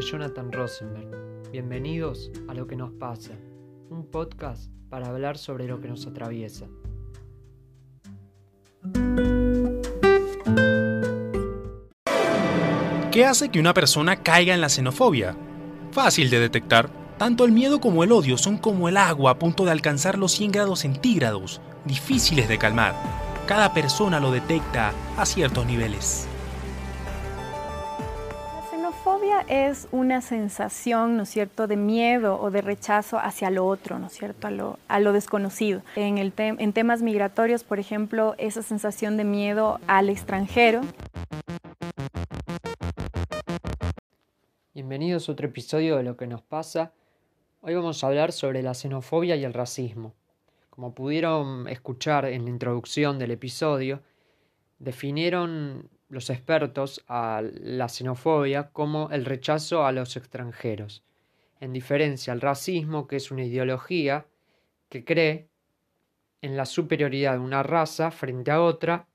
Jonathan Rosenberg. Bienvenidos a Lo que nos pasa, un podcast para hablar sobre lo que nos atraviesa. ¿Qué hace que una persona caiga en la xenofobia? Fácil de detectar. Tanto el miedo como el odio son como el agua a punto de alcanzar los 100 grados centígrados, difíciles de calmar. Cada persona lo detecta a ciertos niveles. Xenofobia es una sensación, ¿no cierto?, de miedo o de rechazo hacia lo otro, ¿no es cierto?, a lo, desconocido. En, el en temas migratorios, por ejemplo, esa sensación de miedo al extranjero. Bienvenidos a otro episodio de Lo que nos pasa. Hoy vamos a hablar sobre la xenofobia y el racismo. Como pudieron escuchar en la introducción del episodio, definieron los expertos a la xenofobia como el rechazo a los extranjeros, en diferencia al racismo, que es una ideología que cree en la superioridad de una raza frente a otra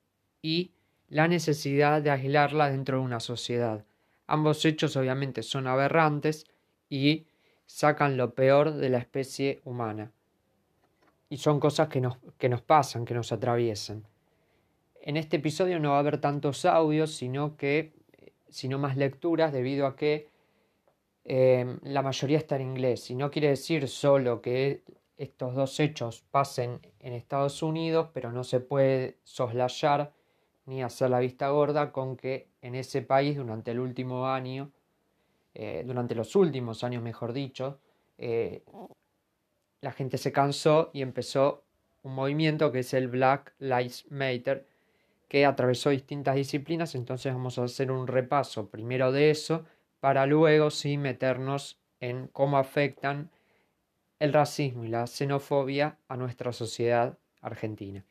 y la necesidad de aislarla dentro de una sociedad. Ambos hechos obviamente son aberrantes y sacan lo peor de la especie humana. Y son cosas que nos, que nos pasan, que nos atraviesan. En este episodio no va a haber tantos audios, sino que sino más lecturas debido a que eh, la mayoría está en inglés. Y no quiere decir solo que estos dos hechos pasen en Estados Unidos, pero no se puede soslayar ni hacer la vista gorda con que en ese país durante el último año, eh, durante los últimos años mejor dicho, eh, la gente se cansó y empezó un movimiento que es el Black Lives Matter, que atravesó distintas disciplinas, entonces vamos a hacer un repaso primero de eso, para luego sí meternos en cómo afectan el racismo y la xenofobia a nuestra sociedad argentina.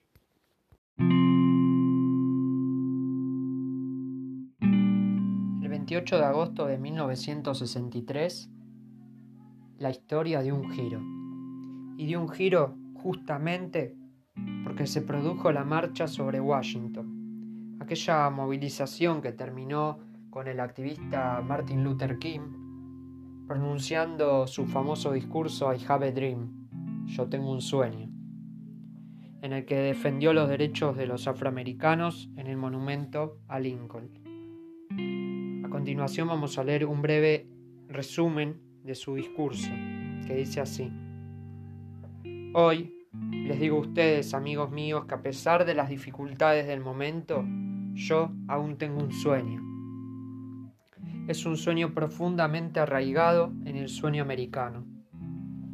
El 28 de agosto de 1963, la historia dio un giro. Y dio un giro justamente porque se produjo la marcha sobre Washington, aquella movilización que terminó con el activista Martin Luther King pronunciando su famoso discurso I have a dream, yo tengo un sueño, en el que defendió los derechos de los afroamericanos en el monumento a Lincoln. A continuación vamos a leer un breve resumen de su discurso, que dice así. Hoy les digo a ustedes, amigos míos, que a pesar de las dificultades del momento, yo aún tengo un sueño. Es un sueño profundamente arraigado en el sueño americano.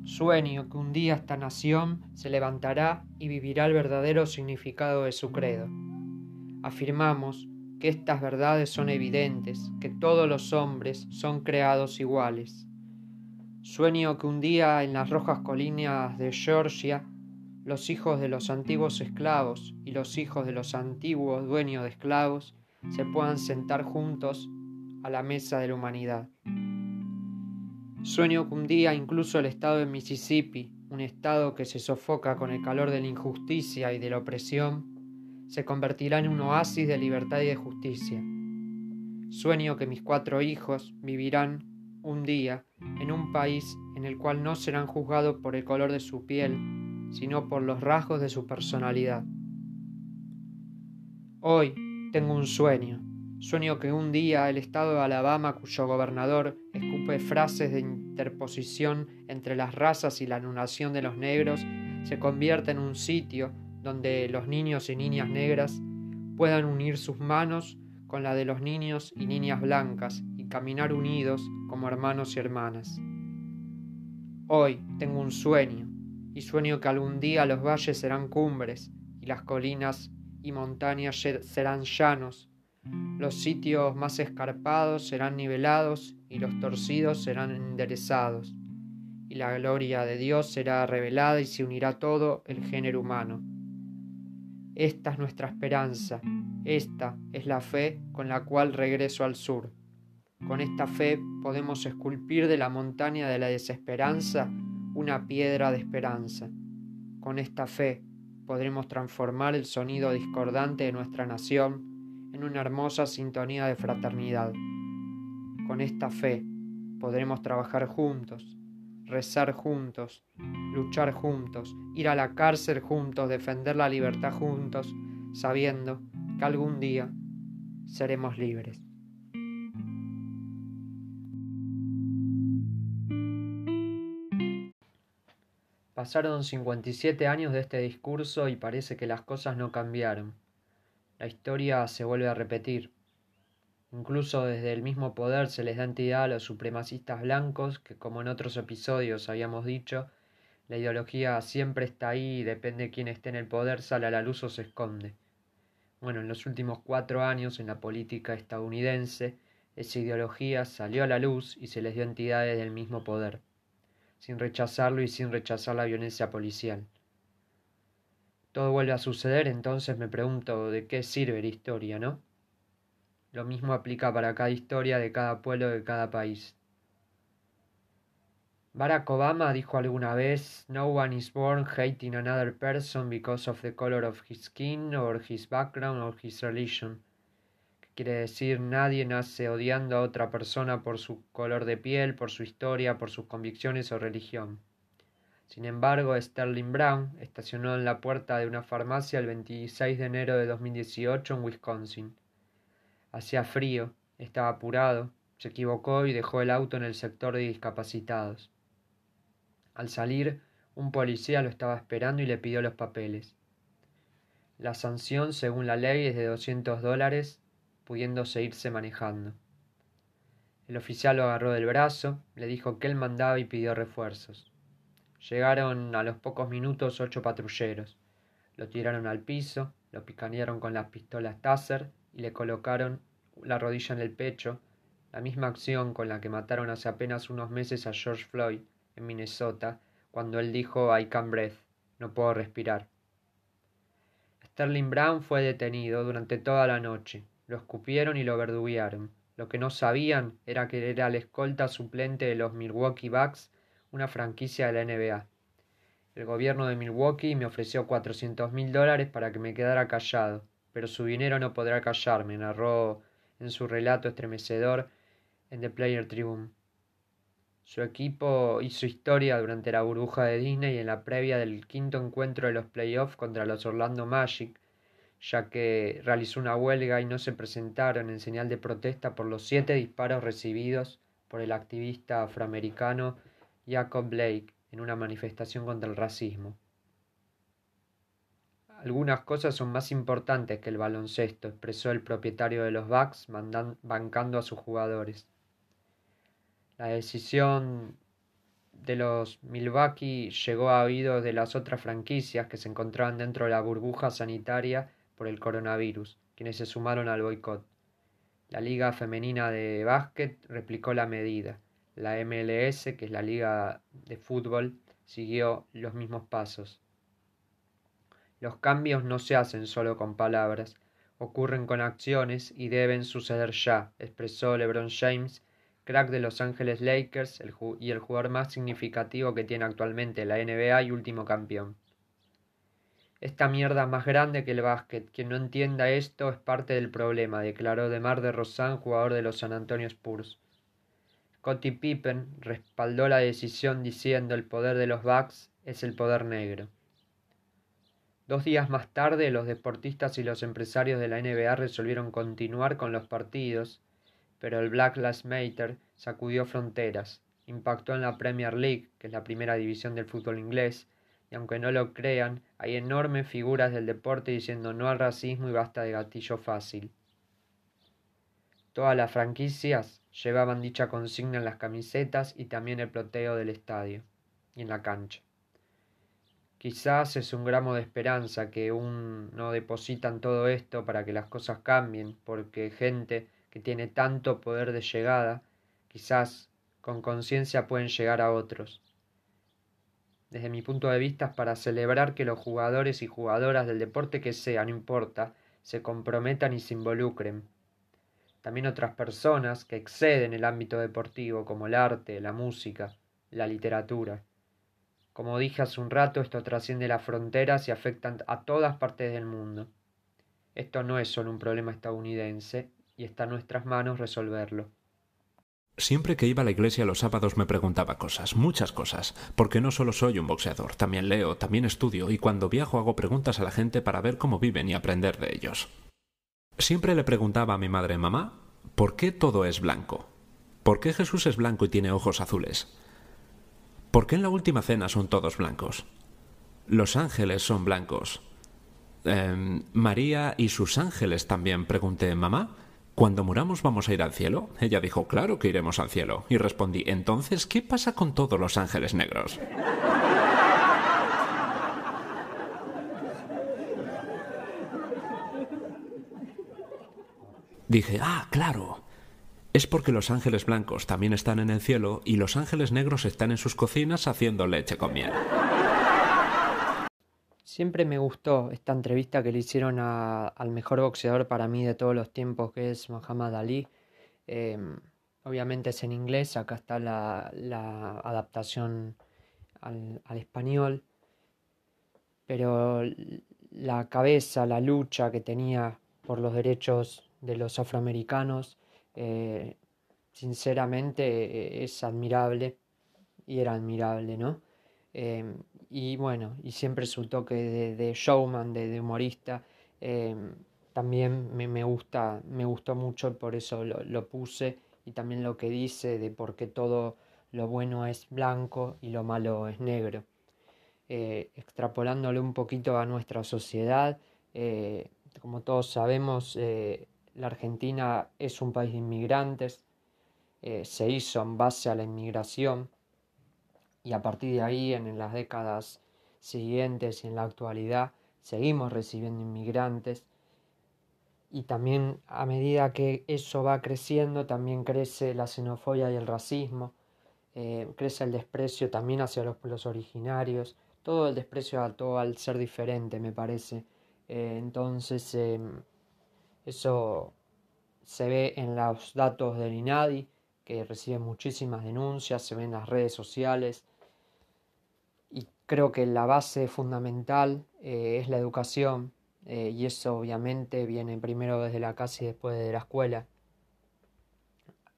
Sueño que un día esta nación se levantará y vivirá el verdadero significado de su credo. Afirmamos que estas verdades son evidentes, que todos los hombres son creados iguales. Sueño que un día en las rojas colinas de Georgia los hijos de los antiguos esclavos y los hijos de los antiguos dueños de esclavos se puedan sentar juntos a la mesa de la humanidad. Sueño que un día incluso el estado de Mississippi, un estado que se sofoca con el calor de la injusticia y de la opresión, se convertirá en un oasis de libertad y de justicia. Sueño que mis cuatro hijos vivirán un día en un país en el cual no serán juzgados por el color de su piel, sino por los rasgos de su personalidad. Hoy tengo un sueño. Sueño que un día el estado de Alabama, cuyo gobernador escupe frases de interposición entre las razas y la anulación de los negros, se convierta en un sitio donde los niños y niñas negras puedan unir sus manos con la de los niños y niñas blancas y caminar unidos como hermanos y hermanas. Hoy tengo un sueño y sueño que algún día los valles serán cumbres y las colinas y montañas serán llanos, los sitios más escarpados serán nivelados y los torcidos serán enderezados, y la gloria de Dios será revelada y se unirá todo el género humano. Esta es nuestra esperanza, esta es la fe con la cual regreso al sur. Con esta fe podemos esculpir de la montaña de la desesperanza una piedra de esperanza. Con esta fe podremos transformar el sonido discordante de nuestra nación en una hermosa sintonía de fraternidad. Con esta fe podremos trabajar juntos, rezar juntos, luchar juntos, ir a la cárcel juntos, defender la libertad juntos, sabiendo que algún día seremos libres. Pasaron 57 años de este discurso y parece que las cosas no cambiaron. La historia se vuelve a repetir. Incluso desde el mismo poder se les da entidad a los supremacistas blancos, que como en otros episodios habíamos dicho, la ideología siempre está ahí y depende de quién esté en el poder, sale a la luz o se esconde. Bueno, en los últimos cuatro años en la política estadounidense, esa ideología salió a la luz y se les dio entidades del mismo poder, sin rechazarlo y sin rechazar la violencia policial. Todo vuelve a suceder, entonces me pregunto de qué sirve la historia, ¿no? Lo mismo aplica para cada historia de cada pueblo de cada país. Barack Obama dijo alguna vez, No one is born hating another person because of the color of his skin or his background or his religion. Quiere decir, nadie nace odiando a otra persona por su color de piel, por su historia, por sus convicciones o religión. Sin embargo, Sterling Brown estacionó en la puerta de una farmacia el 26 de enero de 2018 en Wisconsin. Hacía frío, estaba apurado, se equivocó y dejó el auto en el sector de discapacitados. Al salir, un policía lo estaba esperando y le pidió los papeles. La sanción, según la ley, es de 200 dólares, pudiendo seguirse manejando. El oficial lo agarró del brazo, le dijo que él mandaba y pidió refuerzos. Llegaron a los pocos minutos ocho patrulleros. Lo tiraron al piso, lo picanearon con las pistolas Taser y le colocaron la rodilla en el pecho, la misma acción con la que mataron hace apenas unos meses a George Floyd en Minnesota, cuando él dijo I can't breathe, no puedo respirar. Sterling Brown fue detenido durante toda la noche. Lo escupieron y lo verduguearon. Lo que no sabían era que era el escolta suplente de los Milwaukee Bucks, una franquicia de la NBA. El gobierno de Milwaukee me ofreció cuatrocientos mil dólares para que me quedara callado pero su dinero no podrá callarme, narró en su relato estremecedor en The Player Tribune. Su equipo hizo historia durante la burbuja de Disney en la previa del quinto encuentro de los playoffs contra los Orlando Magic, ya que realizó una huelga y no se presentaron en señal de protesta por los siete disparos recibidos por el activista afroamericano Jacob Blake en una manifestación contra el racismo. Algunas cosas son más importantes que el baloncesto, expresó el propietario de los Bucks bancando a sus jugadores. La decisión de los Milwaukee llegó a oídos de las otras franquicias que se encontraban dentro de la burbuja sanitaria por el coronavirus, quienes se sumaron al boicot. La Liga Femenina de Básquet replicó la medida. La MLS, que es la Liga de Fútbol, siguió los mismos pasos. Los cambios no se hacen solo con palabras, ocurren con acciones y deben suceder ya, expresó LeBron James, crack de Los Ángeles Lakers y el jugador más significativo que tiene actualmente la NBA y último campeón. Esta mierda más grande que el básquet. Quien no entienda esto es parte del problema, declaró Demar de Rosan, jugador de los San Antonio Spurs. Scottie Pippen respaldó la decisión diciendo el poder de los Bucks es el poder negro. Dos días más tarde, los deportistas y los empresarios de la NBA resolvieron continuar con los partidos, pero el Black Lives Matter sacudió fronteras, impactó en la Premier League, que es la primera división del fútbol inglés, y aunque no lo crean, hay enormes figuras del deporte diciendo no al racismo y basta de gatillo fácil. Todas las franquicias llevaban dicha consigna en las camisetas y también el ploteo del estadio y en la cancha. Quizás es un gramo de esperanza que un no depositan todo esto para que las cosas cambien, porque gente que tiene tanto poder de llegada, quizás con conciencia pueden llegar a otros. Desde mi punto de vista para celebrar que los jugadores y jugadoras del deporte que sea, no importa, se comprometan y se involucren. También otras personas que exceden el ámbito deportivo, como el arte, la música, la literatura. Como dije hace un rato, esto trasciende las fronteras y afecta a todas partes del mundo. Esto no es solo un problema estadounidense y está en nuestras manos resolverlo. Siempre que iba a la iglesia los sábados me preguntaba cosas, muchas cosas, porque no solo soy un boxeador, también leo, también estudio y cuando viajo hago preguntas a la gente para ver cómo viven y aprender de ellos. Siempre le preguntaba a mi madre, mamá, ¿por qué todo es blanco? ¿Por qué Jesús es blanco y tiene ojos azules? ¿Por qué en la última cena son todos blancos? Los ángeles son blancos. Em, María y sus ángeles también, pregunté, mamá. ¿Cuando muramos vamos a ir al cielo? Ella dijo, claro que iremos al cielo. Y respondí, entonces, ¿qué pasa con todos los ángeles negros? Dije, ah, claro. Es porque los ángeles blancos también están en el cielo y los ángeles negros están en sus cocinas haciendo leche con miel. Siempre me gustó esta entrevista que le hicieron al mejor boxeador para mí de todos los tiempos, que es Muhammad Ali. Em, obviamente es en inglés, acá está la, adaptación al, español, pero la cabeza, la lucha que tenía por los derechos de los afroamericanos, eh, sinceramente eh, es admirable y era admirable, ¿no? Em, y bueno, y siempre su toque de, showman, de, humorista, em, también me, gusta, me gustó mucho, por eso lo, puse, y también lo que dice de por qué todo lo bueno es blanco y lo malo es negro. Eh, extrapolándole un poquito a nuestra sociedad, eh, como todos sabemos, eh, la Argentina es un país de inmigrantes, se hizo en base a la inmigración, y a partir de ahí en las décadas siguientes y en la actualidad seguimos recibiendo inmigrantes y también a medida que eso va creciendo también crece la xenofobia y el racismo, eh, crece el desprecio también hacia los pueblos originarios, todo el desprecio a todo al ser diferente me parece. Eh, entonces em, eso se ve en los datos del INADI que recibe muchísimas denuncias, se ve en las redes sociales, Creo que la base fundamental eh, es la educación eh, y eso obviamente viene primero desde la casa y después de la escuela.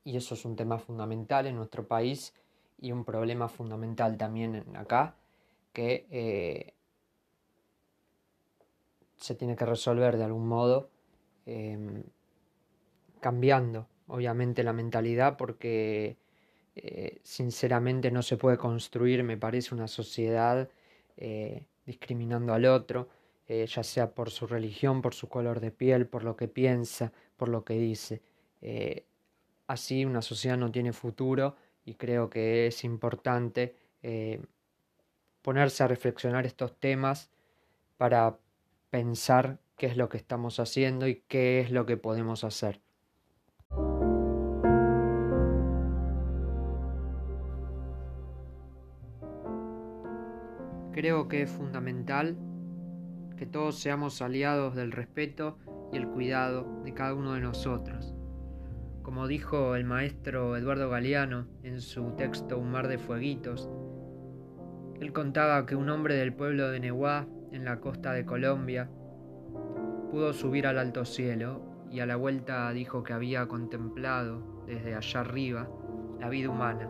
Y eso es un tema fundamental en nuestro país y un problema fundamental también acá que eh, se tiene que resolver de algún modo cambiando obviamente la mentalidad porque eh, sinceramente no se puede construir, me parece, una sociedad eh, discriminando al otro, eh, ya sea por su religión, por su color de piel, por lo que piensa, por lo que dice. así una sociedad no tiene futuro y creo que es importante ponerse a reflexionar estos temas para pensar qué es lo que estamos haciendo y qué es lo que podemos hacer. Creo que es fundamental que todos seamos aliados del respeto y el cuidado de cada uno de nosotros. Como dijo el maestro Eduardo Galeano en su texto Un mar de fueguitos, él contaba que un hombre del pueblo de Nehuá, en la costa de Colombia, pudo subir al alto cielo y a la vuelta dijo que había contemplado desde allá arriba la vida humana.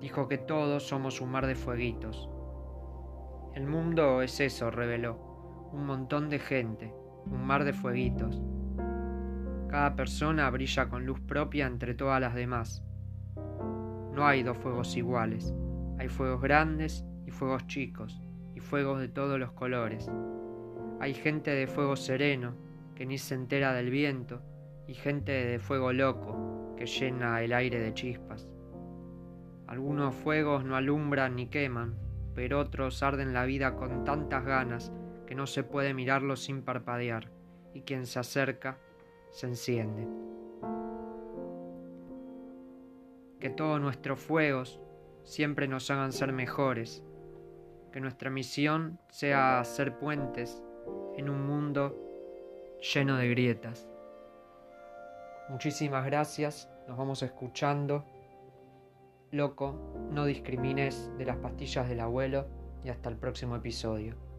Dijo que todos somos un mar de fueguitos, el mundo es eso, reveló. Un montón de gente, un mar de fueguitos. Cada persona brilla con luz propia entre todas las demás. No hay dos fuegos iguales. Hay fuegos grandes y fuegos chicos, y fuegos de todos los colores. Hay gente de fuego sereno, que ni se entera del viento, y gente de fuego loco, que llena el aire de chispas. Algunos fuegos no alumbran ni queman, pero otros arden la vida con tantas ganas que no se puede mirarlo sin parpadear, y quien se acerca se enciende. Que todos nuestros fuegos siempre nos hagan ser mejores, que nuestra misión sea hacer puentes en un mundo lleno de grietas. Muchísimas gracias, nos vamos escuchando Loco, no discrimines de las pastillas del abuelo y hasta el próximo episodio.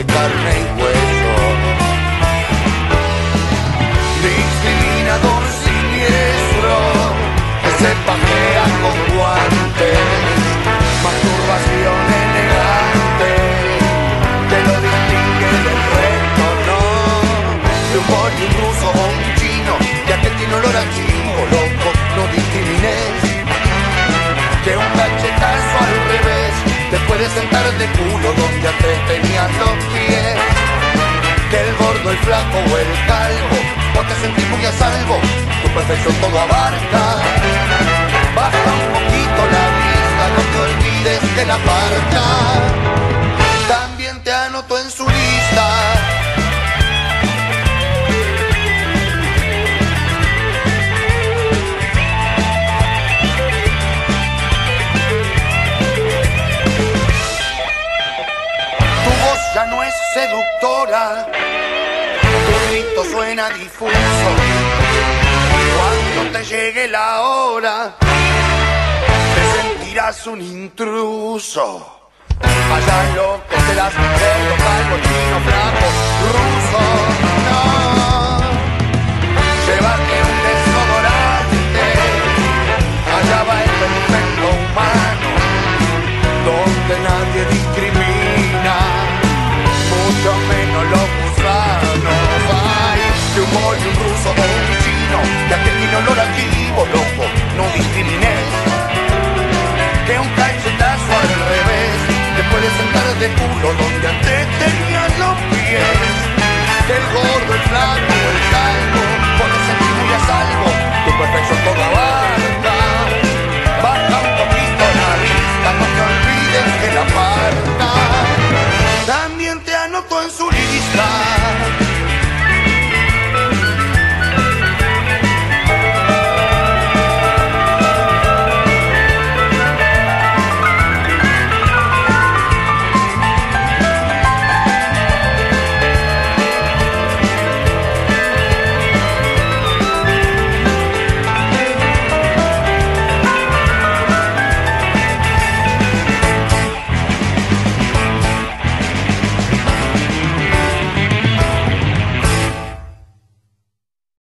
De carne y hueso. Discriminador siniestro, que se pajea con guantes. Masturbación elegante, que lo distingue del resto, no. De un boli ruso o un chino, que tiene olor a chingo, loco, no discrimines. Que un cachetazo al revés te puede sentar de culo donde antes tenías los pies. Que el gordo, el flaco o el calvo, vos te sentís muy a salvo, tu perfección todo abarca. Baja un poquito la vista, no te olvides que la parca también te anoto en su lista. Suena difuso. Cuando te llegue la hora, te sentirás un intruso. Allá lo que serás, cerdo, calvo, chino, flaco, ruso, no. Llévate también te anotó en su